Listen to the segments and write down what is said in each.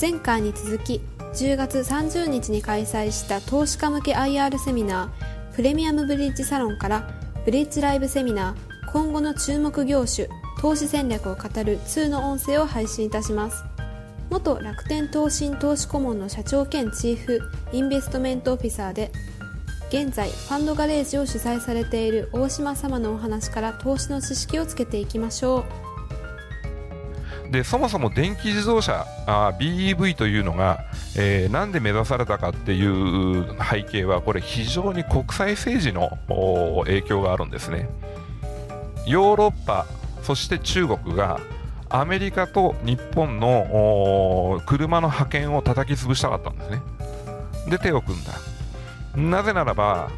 前回に続き10月30日に開催した投資家向け IR セミナープレミアムブリッジサロンからブリッジライブセミナー今後の注目業種投資戦略を語る2の音声を配信いたします。元楽天投信投資顧問の社長兼チーフインベストメントオフィサーで現在ファンドガレージを主催されている大島様のお話から投資の知識をつけていきましょう。でそもそも電気自動車あ BEV というのが、えー、なんで目指されたかっていう背景はこれ非常に国際政治の影響があるんですね。ヨーロッパそして中国がアメリカと日本の車の覇権を叩き潰したかったんですね。で手を組んだ。なぜならば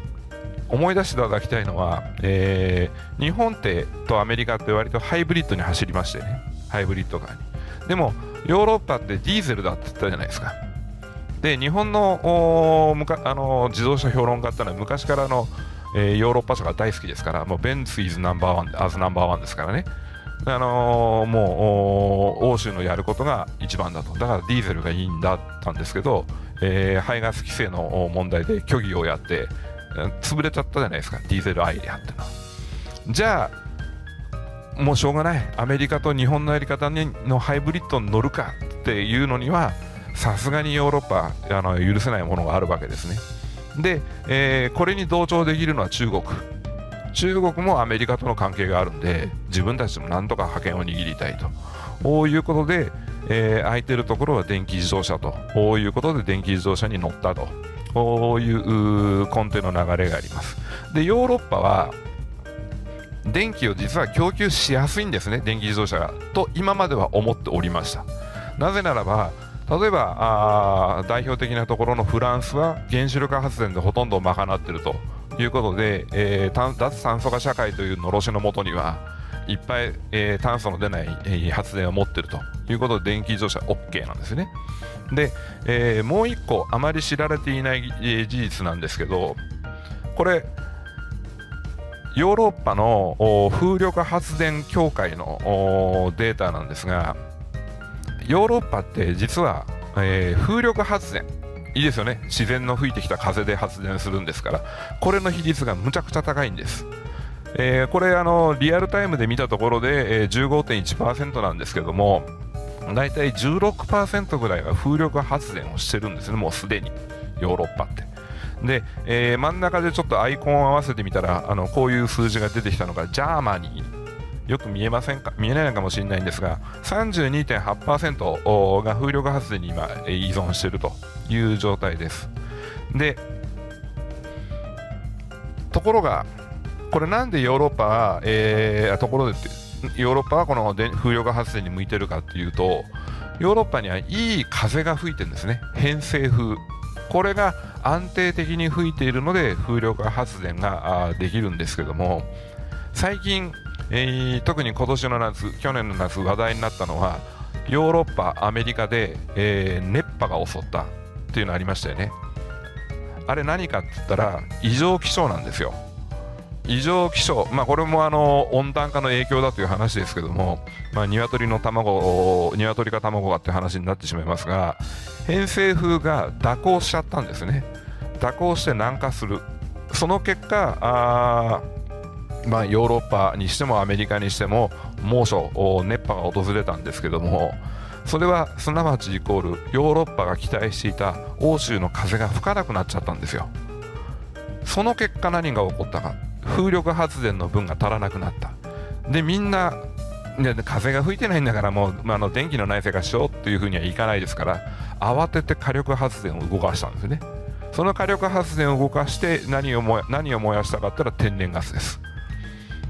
思い出していただきたいのは、えー、日本ってとアメリカって割とハイブリッドに走りましてね。ハイブリッドカーに。でもヨーロッパってディーゼルだって言ったじゃないですか。で日本のあの自動車評論家ってのは昔からの、えー、ヨーロッパ車が大好きですからもうベンツイズナンバーワンアズナンバーワンですからね。あのー、もう欧州のやることが一番だと。だからディーゼルがいいんだったんですけど、えー、排ガス規制の問題で虚偽をやって潰れちゃったじゃないですか。ディーゼルアイデアってのは。じゃあもうしょうがない。アメリカと日本のやり方のハイブリッドに乗るかっていうのにはさすがにヨーロッパあの許せないものがあるわけですね。で、えー、これに同調できるのは中国。中国もアメリカとの関係があるんで自分たちもなんとか覇権を握りたいと。こういうことで、えー、空いてるところは電気自動車と。こういうことで電気自動車に乗ったと。こういう根底の流れがあります。でヨーロッパは電気を実は供給しやすいんですね、電気自動車が。と今までは思っておりました。なぜならば、例えばあ代表的なところのフランスは原子力発電でほとんど賄っているということで、えー、脱炭素化社会というのろしのもとにはいっぱい、えー、炭素の出ない、えー、発電を持っているということで電気自動車 OK なんですね。で、えー、もう1個あまり知られていない、え、事実なんですけどこれヨーロッパの風力発電協会のデータなんですがヨーロッパって実は、えー、風力発電。いいですよね。自然の吹いてきた風で発電するんですから。これの比率がむちゃくちゃ高いんです、えー、これあのリアルタイムで見たところで、えー、15.1%なんですけども大体16%ぐらいは風力発電をしてるんですね。もうすでに。ヨーロッパって。で、えー、真ん中でちょっとアイコンを合わせてみたらあのこういう数字が出てきたのが Germany よく見えませんか？見えないのかもしれないんですが32.8%が風力発電に今依存しているという状態です。でところがこれなんでヨーロッパは、えー、ところでヨーロッパはこの風力発電に向いてるかっていうとヨーロッパにはいい風が吹いてるんですね。偏西風。これが安定的に吹いているので風力発電ができるんですけども最近、えー、特に今年の夏去年の夏話題になったのはヨーロッパアメリカで、えー、熱波が襲ったっていうのありましたよね。あれ何かって言ったら異常気象なんですよ。異常気象、まあ、これもあの温暖化の影響だという話ですけども、まあ、鶏の卵、鶏か卵がって話になってしまいますが、偏西風が蛇行しちゃったんですね。蛇行して南下する。その結果、あまあ、ヨーロッパにしてもアメリカにしても猛暑、熱波が訪れたんですけども、それはすなわちイコールヨーロッパが期待していた欧州の風が吹かなくなっちゃったんですよ。その結果何が起こったか。風力発電の分が足らなくなったでみんなで風が吹いてないんだからもう、まあ、の電気のない生活しようっていうふうにはいかないですから慌てて火力発電を動かしたんですね。その火力発電を動かして何を燃何を燃やしたかったら天然ガスです。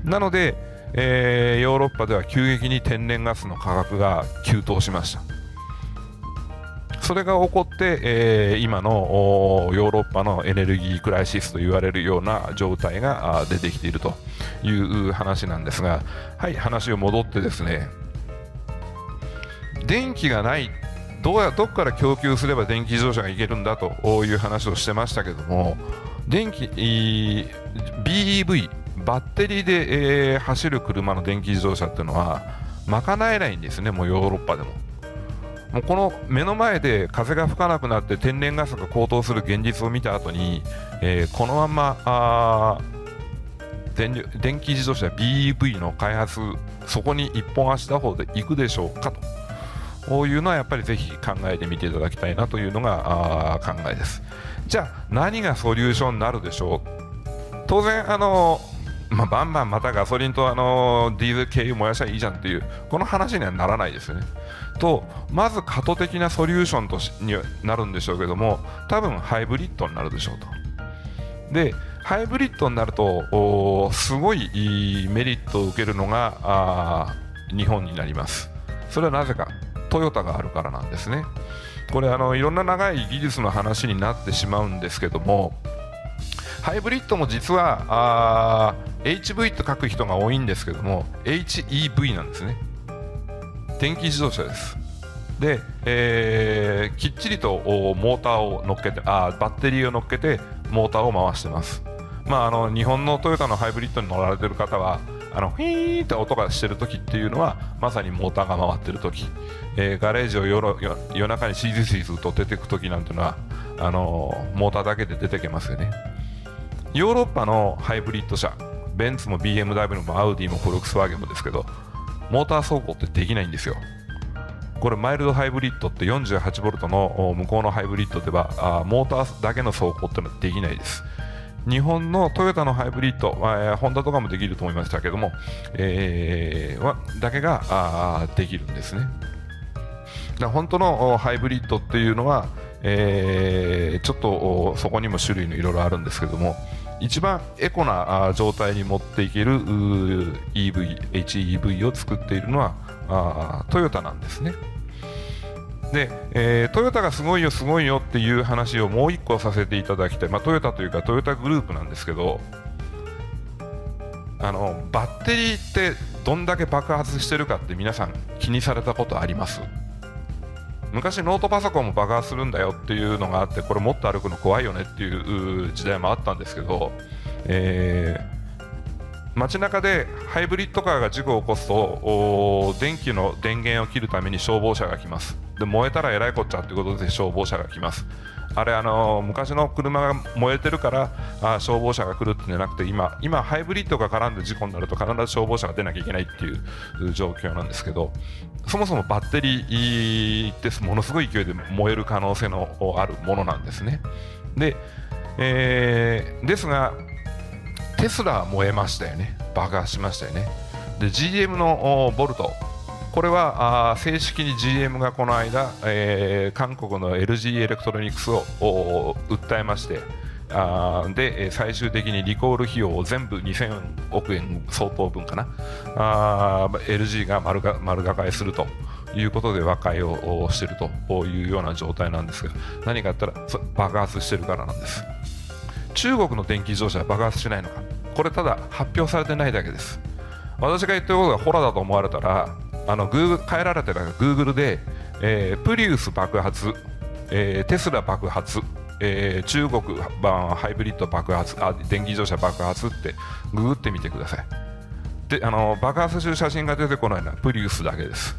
なので、えー、ヨーロッパでは急激に天然ガスの価格が急騰しました。それが起こって、えー、今のヨーロッパのエネルギークライシスと言われるような状態が出てきているという話なんですが、はい、話を戻ってですね、電気がないどうやどこから供給すれば電気自動車がいけるんだという話をしてましたけども電気 BEV バッテリーで、えー、走る車の電気自動車っていうのは賄えないんですねもうヨーロッパでも。もうこの目の前で風が吹かなくなって天然ガスが高騰する現実を見た後に、えー、このまま電電気自動車 BEV の開発そこに一本足打法でいくでしょうかと。こういうのはやっぱりぜひ考えてみていただきたいなというのが考えです。じゃあ何がソリューションになるでしょう。当然あのまあ、バンバンまたガソリンとあのディーゼル軽油燃やしゃいいじゃんっていうこの話にはならないですよね。とまず過渡的なソリューションとしになるんでしょうけども多分ハイブリッドになるでしょうと。でハイブリッドになるとすごいメリットを受けるのが日本になります。それはなぜかトヨタがあるからなんですね。これあのいろんな長い技術の話になってしまうんですけどもハイブリッドも実はあ HV と書く人が多いんですけども HEV なんですね。電気自動車です。で、えー、きっちりとモーターを乗っけてあバッテリーを乗っけてモーターを回してます。まああの日本のトヨタのハイブリッドに乗られてる方はあのフィーって音がしてる時っていうのはまさにモーターが回ってる時、えー、ガレージを夜夜中にシーズシーズと出てく時なんていうのはあの、モーターだけで出てけますよね。ヨーロッパのハイブリッド車ベンツも BMW もアウディもフォルクスワーゲンもですけどモーター走行ってできないんですよこれマイルドハイブリッドって 48V の向こうのハイブリッドではあモーターだけの走行ってのはできないです日本のトヨタのハイブリッド、まあ、ホンダとかもできると思いましたけども、えー、はだけがあできるんですね。だ本当のハイブリッドっていうのは、えー、ちょっとそこにも種類のいろいろあるんですけども一番エコな状態に持っていける EV、HEV を作っているのはトヨタなんですね。で、えー、トヨタがすごいよすごいよっていう話をもう1個させていただきたい、まあ、トヨタというかトヨタグループなんですけどあのバッテリーってどんだけ爆発してるかって皆さん気にされたことあります？昔ノートパソコンも爆発するんだよっていうのがあってこれもっと歩くの怖いよねっていう時代もあったんですけど、えー街中でハイブリッドカーが事故を起こすと電気の電源を切るために消防車が来ます。で燃えたらえらいこっちゃということで消防車が来ます。あれあの昔の車が燃えてるからあ消防車が来るってんじゃなくて今今ハイブリッドが絡んで事故になると必ず消防車が出なきゃいけないっていう状況なんですけどそもそもバッテリーってものすごい勢いで燃える可能性のあるものなんですね。で、えー、ですがテスラは燃えましたよね。爆発しましたよね。で GM のボルトこれはあ正式に GM がこの間、えー、韓国の LG エレクトロニクスを訴えましてあで最終的にリコール費用を全部2000億円相当分かなあ LG が丸が丸抱えするということで和解をしているというような状態なんですが何かあったら爆発してるからなんです。中国の電気自動車は爆発しないのか。これただ発表されてないだけです。私が言ってることがホラだと思われたらあのグー変えられてるグーグルで、えー、プリウス爆発、えー、テスラ爆発、えー、中国版ハイブリッド爆発あ電気自動車爆発ってググってみてください。であの爆発する写真が出てこないのはプリウスだけです。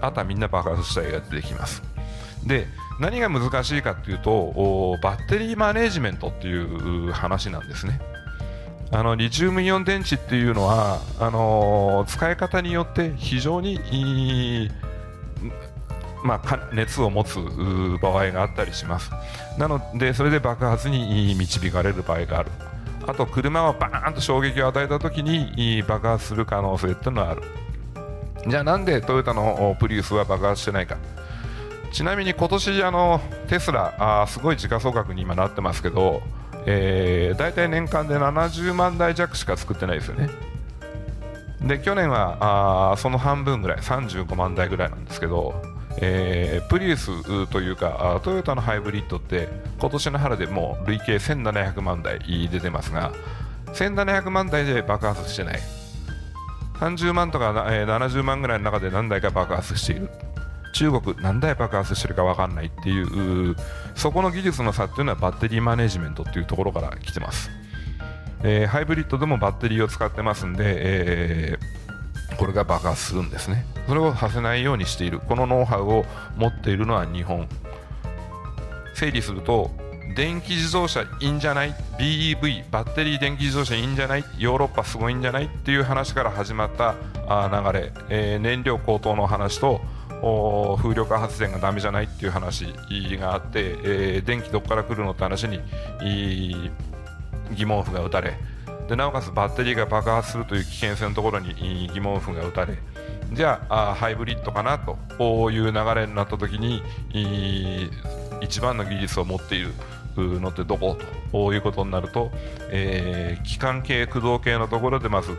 あとはみんな爆発した絵が出てきます。で何が難しいかというとバッテリーマネージメントっていう話なんですね。あのリチウムイオン電池っていうのはあの使い方によって非常にまあ、熱を持つ場合があったりします。なのでそれで爆発に導かれる場合がある。あと車はバーンと衝撃を与えた時に爆発する可能性っていうのはある。じゃあなんでトヨタのプリウスは爆発してないか。ちなみに今年あのテスラあすごい時価総額に今なってますけどえー、大体年間で70万台弱しか作ってないですよね。で去年はあその半分ぐらい35万台ぐらいなんですけどえー、プリウスというかトヨタのハイブリッドって今年の春でもう累計1700万台出てますが1700万台で爆発してない。30万とか、えー、70万ぐらいの中で何台か爆発している。中国何台爆発してるか分かんないっていうそこの技術の差っていうのはバッテリーマネジメントっていうところから来てます、えー、ハイブリッドでもバッテリーを使ってますんで、えー、これが爆発するんですね。それをさせないようにしている。このノウハウを持っているのは日本。整理すると電気自動車いいんじゃない？BEV バッテリー電気自動車いいんじゃない？ヨーロッパすごいんじゃない？っていう話から始まった流れ、えー、燃料高騰の話と風力発電がダメじゃないっていう話があって、えー、電気どこから来るのって話に疑問符が打たれでなおかつバッテリーが爆発するという危険性のところに疑問符が打たれじゃあハイブリッドかなという流れになった時に一番の技術を持っている。のってどこということになると、えー、機関系駆動系のところでまず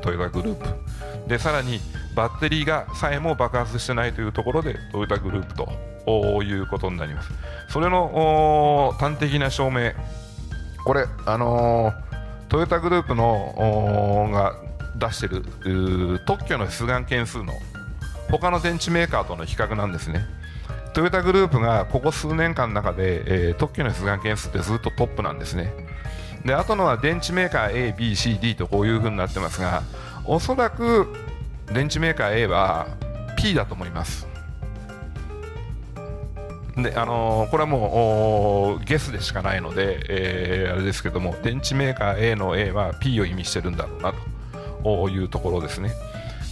トヨタグループ。でさらにバッテリーがさえも爆発してないというところでトヨタグループということになります。それの端的な証明。これあのー、トヨタグループのが出している特許の出願件数の他の電池メーカーとの比較なんですね。トヨタグループがここ数年間の中で、えー、特許の出願件数ってずっとトップなんですね。であとのは電池メーカー ABCD とこういう風になってますがおそらく電池メーカー A は P だと思います。であのー、これはもうゲスでしかないので、えー、あれですけども電池メーカー A の A は P を意味してるんだろうなというところですね。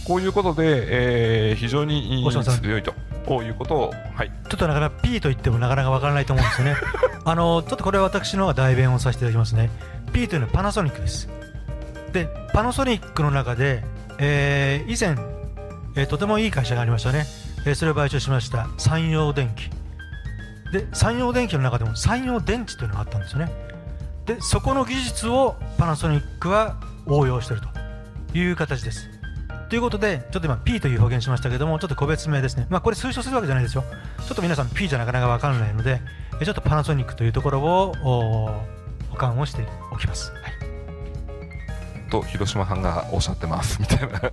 こういうことで、えー、非常に強いとこういうことを、はい、ちょっとなかなか P と言ってもなかなかわからないと思うんですよね。あのちょっとこれは私の方が代弁をさせていただきますね。P というのはパナソニックです。でパナソニックの中で、えー、以前、えー、とてもいい会社がありましたね、えー、それを買収しました。山陽電機。で山陽電機の中でも山陽電池というのがあったんですよね。でそこの技術をパナソニックは応用しているという形ですということで、ちょっと今 P という表現しましたけども、ちょっと個別名ですね。まあこれ推奨するわけじゃないですよ。ちょっと皆さん P じゃなかなかわからないので、ちょっとパナソニックというところを保管をしておきます。はい、と広島さんがおっしゃってますみたいなと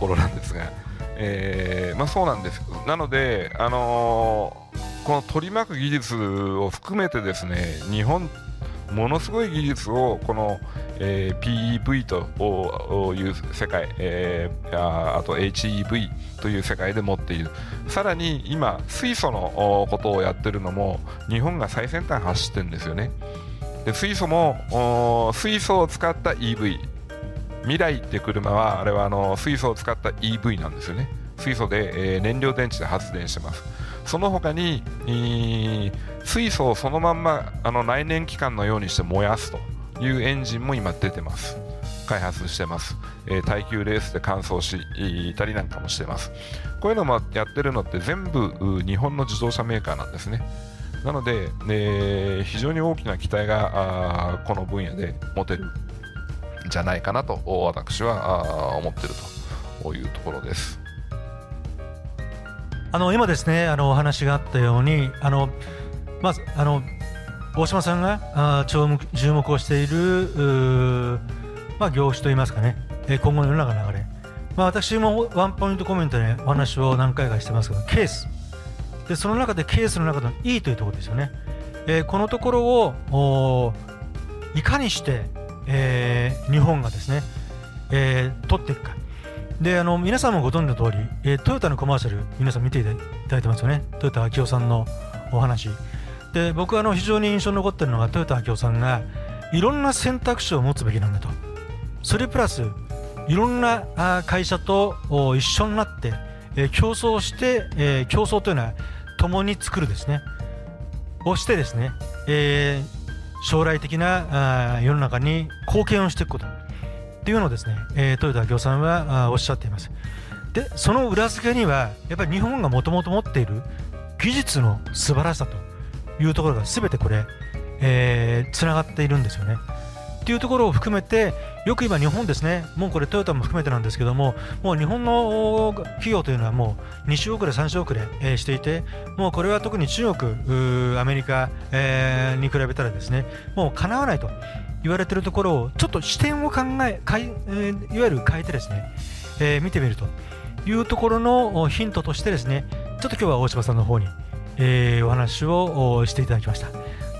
ころなんですが、えー、まあそうなんです。なので、あのー、この取り巻く技術を含めてですね、日本ものすごい技術をこの、えー、PEV という世界、えー、ああと HEV という世界で持っている。さらに今水素のことをやってるのも日本が最先端走ってるんですよね。で水素も水素を使った EV 未来って車はあれはあの水素を使った EV なんですよね。水素で、えー、燃料電池で発電してます。その他に、えー、水素をそのまんまあの内燃機関のようにして燃やすというエンジンも今出てます。開発してます、えー、耐久レースで乾燥しいたりなんかもしてます。こういうのもやってるのって全部日本の自動車メーカーなんですね。なので、えー、非常に大きな期待がこの分野で持てるんじゃないかなと私は思ってるというところです。あの今ですねあのお話があったようにあのまずあの大島さんがあ注目をしているまあ、業種といいますかね、え今後の世の中の流れ、まあ、私もワンポイントコメントでお話を何回かしてますけどケース。でその中でケースの中の E というところですよね、えー、このところをいかにして、えー、日本がですね、えー、取っていくか。であの皆さんもご存知の通り、えー、トヨタのコマーシャル皆さん見ていただいてますよね。トヨタ昭夫さんのお話。で僕はあの非常に印象に残っているのがトヨタ昭夫さんがいろんな選択肢を持つべきなんだと。それプラスいろんな会社と一緒になって、えー、競争して、えー、競争というのは共に作るですね。をしてですね、えー、将来的なあ世の中に貢献をしていくこと。っていうのをですね、えー、豊田明夫さんはおっしゃっています。でその裏付けにはやっぱり日本がもともと持っている技術の素晴らしさというところが全てこれ、えー、つながっているんですよね。っていうところを含めてよく今、日本ですねもうこれトヨタも含めてなんですけどももう日本の企業というのはもう2週遅れ、3週遅れ、えー、していてもうこれは特に中国、アメリカ、えー、に比べたらですねもうかなわないと。言われてるところをちょっと視点を考えかい、えー、いわゆる変えてですね、えー、見てみるというところのヒントとしてですねちょっと今日は大島さんの方に、えー、お話をしていただきました。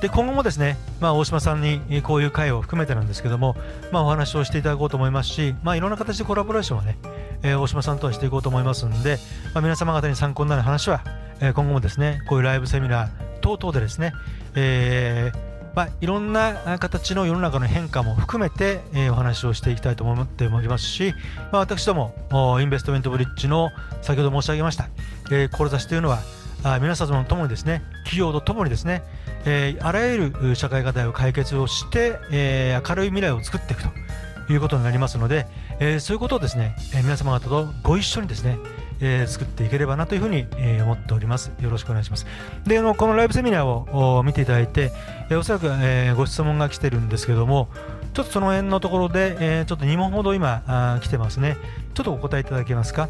で今後もですね、まあ、大島さんにこういう会を含めてなんですけども、まあ、お話をしていただこうと思いますし、まあ、いろんな形でコラボレーションをね、えー、大島さんとはしていこうと思いますので、まあ、皆様方に参考になる話は、えー、今後もですねこういうライブセミナー等々でですね、えーまあ、いろんな形の世の中の変化も含めて、えー、お話をしていきたいと思っておりますし、まあ、私どもインベストメントブリッジの先ほど申し上げました、えー、志というのはあ皆様とともにですね企業とともにですね、えー、あらゆる社会課題を解決をして、えー、明るい未来を作っていくということになりますので、えー、そういうことをですね、え、皆様方とご一緒にですね、えー、作っていければなというふうに、えー、思っております。よろしくお願いします。で、あのこのライブセミナーを見ていただいて、えー、おそらく、えー、ご質問が来てるんですけども、ちょっとその辺のところで、えー、ちょっと2問ほど今あ来てますね。ちょっとお答えいただけますか？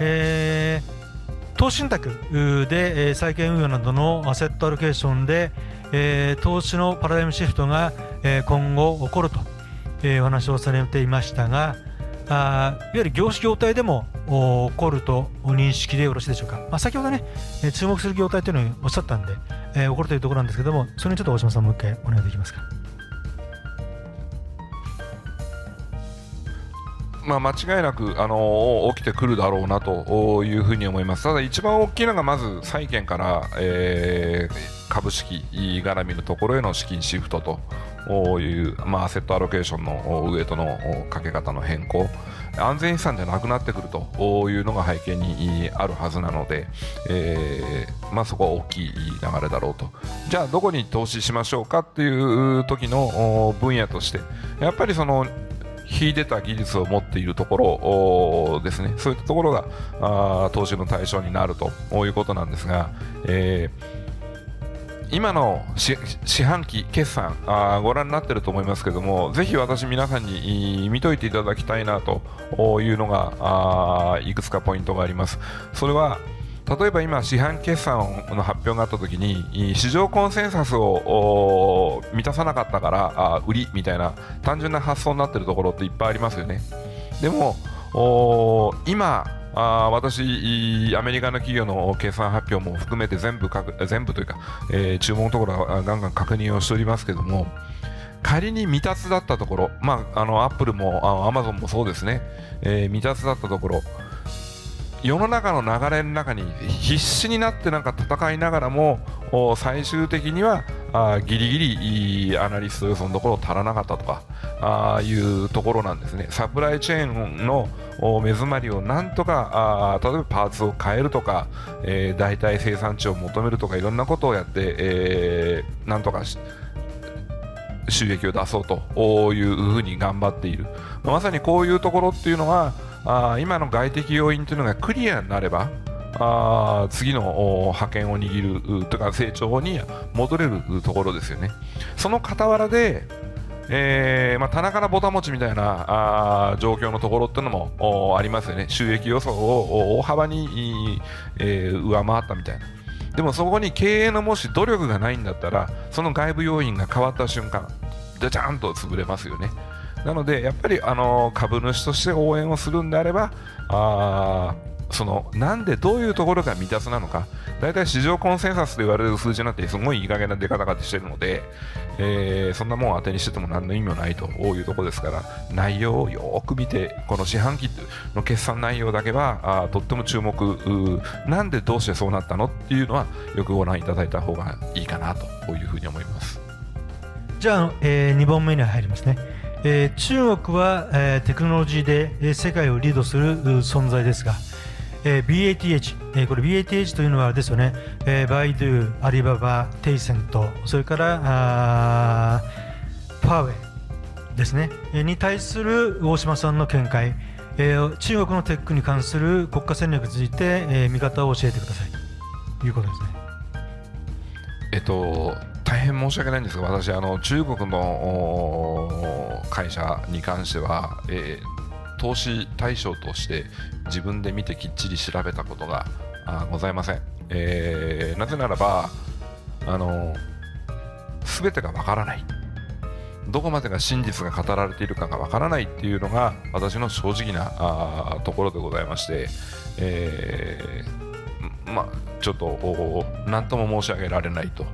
えー投資信託で、えー、債券運用などのアセットアロケーションで、えー、投資のパラダイムシフトが、えー、今後起こると、えー、お話をされていましたがあいわゆる業種業態でも起こると認識でよろしいでしょうか、まあ、先ほどね、えー、注目する業態というのをおっしゃったんで、えー、起こるというところなんですけどもそれにちょっと大島さんもう一回お願いできますか？まあ、間違いなく、あの起きてくるだろうなというふうに思います。ただ一番大きいのがまず債券から、えー、株式絡みのところへの資金シフトという、まあ、アセットアロケーションのウエイトのかけ方の変更安全資産じゃなくなってくるというのが背景にあるはずなので、えーまあ、そこは大きい流れだろうと。じゃあどこに投資しましょうかっていう時の分野としてやっぱりその秀でた技術を持っているところですね、そういったところがあ投資の対象になるということなんですが、えー、今の四半期決算あご覧になっていると思いますけどもぜひ私皆さんに見といていただきたいなというのがいくつかポイントがありますそれは例えば今、四半決算の発表があったときに市場コンセンサスを満たさなかったから売りみたいな単純な発想になっているところっていっぱいありますよね。でも今あ私、アメリカの企業の決算発表も含めて全部全部というか、えー、注文のところはガンガン確認をしておりますけども仮に未達だったところ、まあ、あのアップルもアマゾンもそうですね、えー、未達だったところ世の中の流れの中に必死になってなんか戦いながらも最終的にはあギリギリアナリスト予想のところ足らなかったとかあいうところなんですね。サプライチェーンの目詰まりをなんとかあ例えばパーツを変えるとか、えー、代替生産地を求めるとかいろんなことをやって、えー、なんとか収益を出そうというふうに頑張っている。まさにこういうところっていうのはあ今の外的要因というのがクリアになればあ次の覇権を握るというか成長に戻れるところですよね。その傍らで、えーまあ、棚からぼたもちみたいなあ状況のところっていうのもありますよね。収益予想を大幅に、えー、上回ったみたいな。でもそこに経営のもし努力がないんだったらその外部要因が変わった瞬間じゃじゃんと潰れますよね。なので、やっぱりあの株主として応援をするんであれば、あそのなんでどういうところが未達なのか、大体市場コンセンサスと言われる数字なんてすごいいい加減な出方がしてるので、えー、そんなもん当てにしてても何の意味もないというところですから、内容をよく見て、この四半期の決算内容だけはあとっても注目、なんでどうしてそうなったのっていうのはよくご覧いただいた方がいいかなというふうに思います。じゃあ、えー、2本目に入りますね。えー、中国は、えー、テクノロジーで、えー、世界をリードする存在ですが、えー、BATH、えー、これ BATH というのはですよね、えー、バイドゥ、アリババ、テイセント、それからあファーウェイですね、えー、に対する大島さんの見解、えー、中国のテックに関する国家戦略について、えー、見方を教えてください。ということですね。えっと大変申し訳ないんですが私あの中国の会社に関しては、えー、投資対象として自分で見てきっちり調べたことがございません、えー、なぜならばあの全てがわからないどこまでが真実が語られているかがわからないっていうのが私の正直なあところでございまして、えー、まあ、ちょっと何とも申し上げられないと。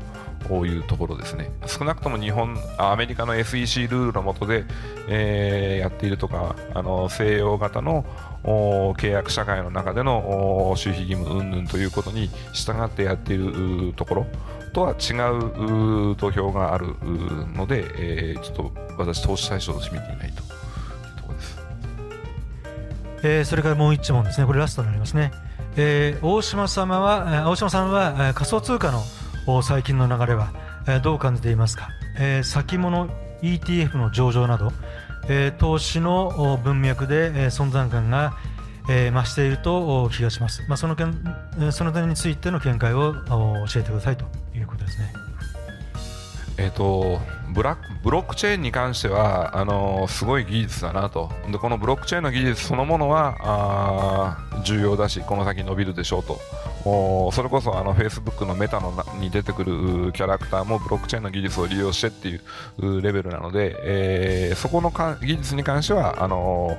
こういうところですね。少なくとも日本アメリカの SEC ルールの下で、えー、やっているとかあの西洋型の契約社会の中での守秘義務云々ということに従ってやっているところとは違う土俵があるので、えー、ちょっと私投資対象として見ていないと。いうところです、えー、それからもう一問ですね。これラストになりますね、えー、大島様は大島さんは仮想通貨の最近の流れはえどう感じていますか、えー、先物 ETF の上場など、えー、投資の文脈で、え存在感が、えー、増していると気がします、まあ、その件その点についての見解を教えてくださいということですね。えーと、ブラブロックチェーンに関してはあのすごい技術だなと。でこのブロックチェーンの技術そのものは重要だしこの先伸びるでしょうと。それこそあの Facebook のメタのに出てくるキャラクターもブロックチェーンの技術を利用してっていうレベルなので、えー、そこのか技術に関してはあの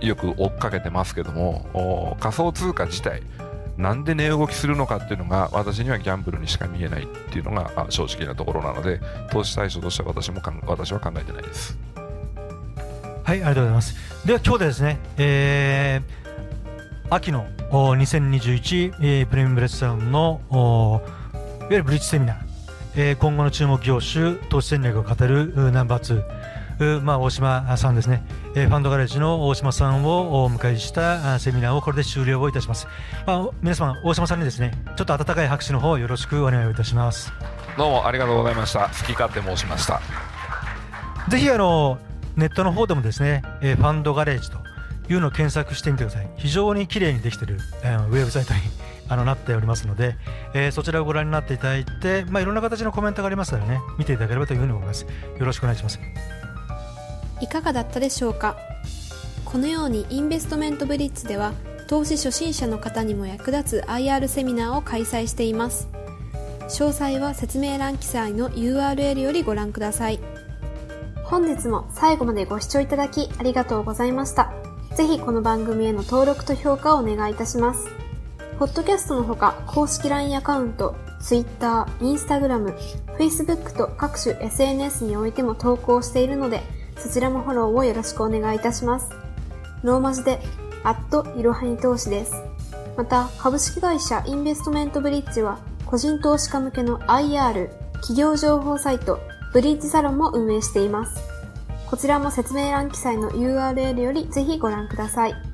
よく追っかけてますけども仮想通貨自体なんで値動きするのかっていうのが私にはギャンブルにしか見えないっていうのが正直なところなので投資対象としては私も私は考えてないです。はいありがとうございます。では今日でですね、えー、秋の2021、えー、プレミアムレッドサウンのいわゆるブリッジセミナー、えー、今後の注目業種投資戦略を語るナンバー2まあ、大島さんですね、えー、ファンドガレージの大島さんをお迎えしたセミナーをこれで終了をいたします、まあ、皆様大島さんにですねちょっと温かい拍手の方よろしくお願いいたします。どうもありがとうございました。好き勝手申しました。ぜひあのネットの方でもですね、えー、ファンドガレージというのを検索してみてください。非常に綺麗にできている、えー、ウェブサイトに あのなっておりますので、えー、そちらをご覧になっていただいて、まあ、いろんな形のコメントがありますのでね見ていただければというふうに思います。よろしくお願いしますいかがだったでしょうか？このようにインベストメントブリッジでは投資初心者の方にも役立つ IR セミナーを開催しています。詳細は説明欄記載の URL よりご覧ください。本日も最後までご視聴いただきありがとうございました。ぜひこの番組への登録と評価をお願いいたします。ポッドキャストのほか公式 LINE アカウント Twitter、Instagram、Facebook と各種 SNS においても投稿しているのでそちらもフォローをよろしくお願いいたします。ローマ字で、アットいろはに投資です。また、株式会社インベストメントブリッジは、個人投資家向けの IR、企業情報サイト、ブリッジサロンも運営しています。こちらも説明欄記載の URL よりぜひご覧ください。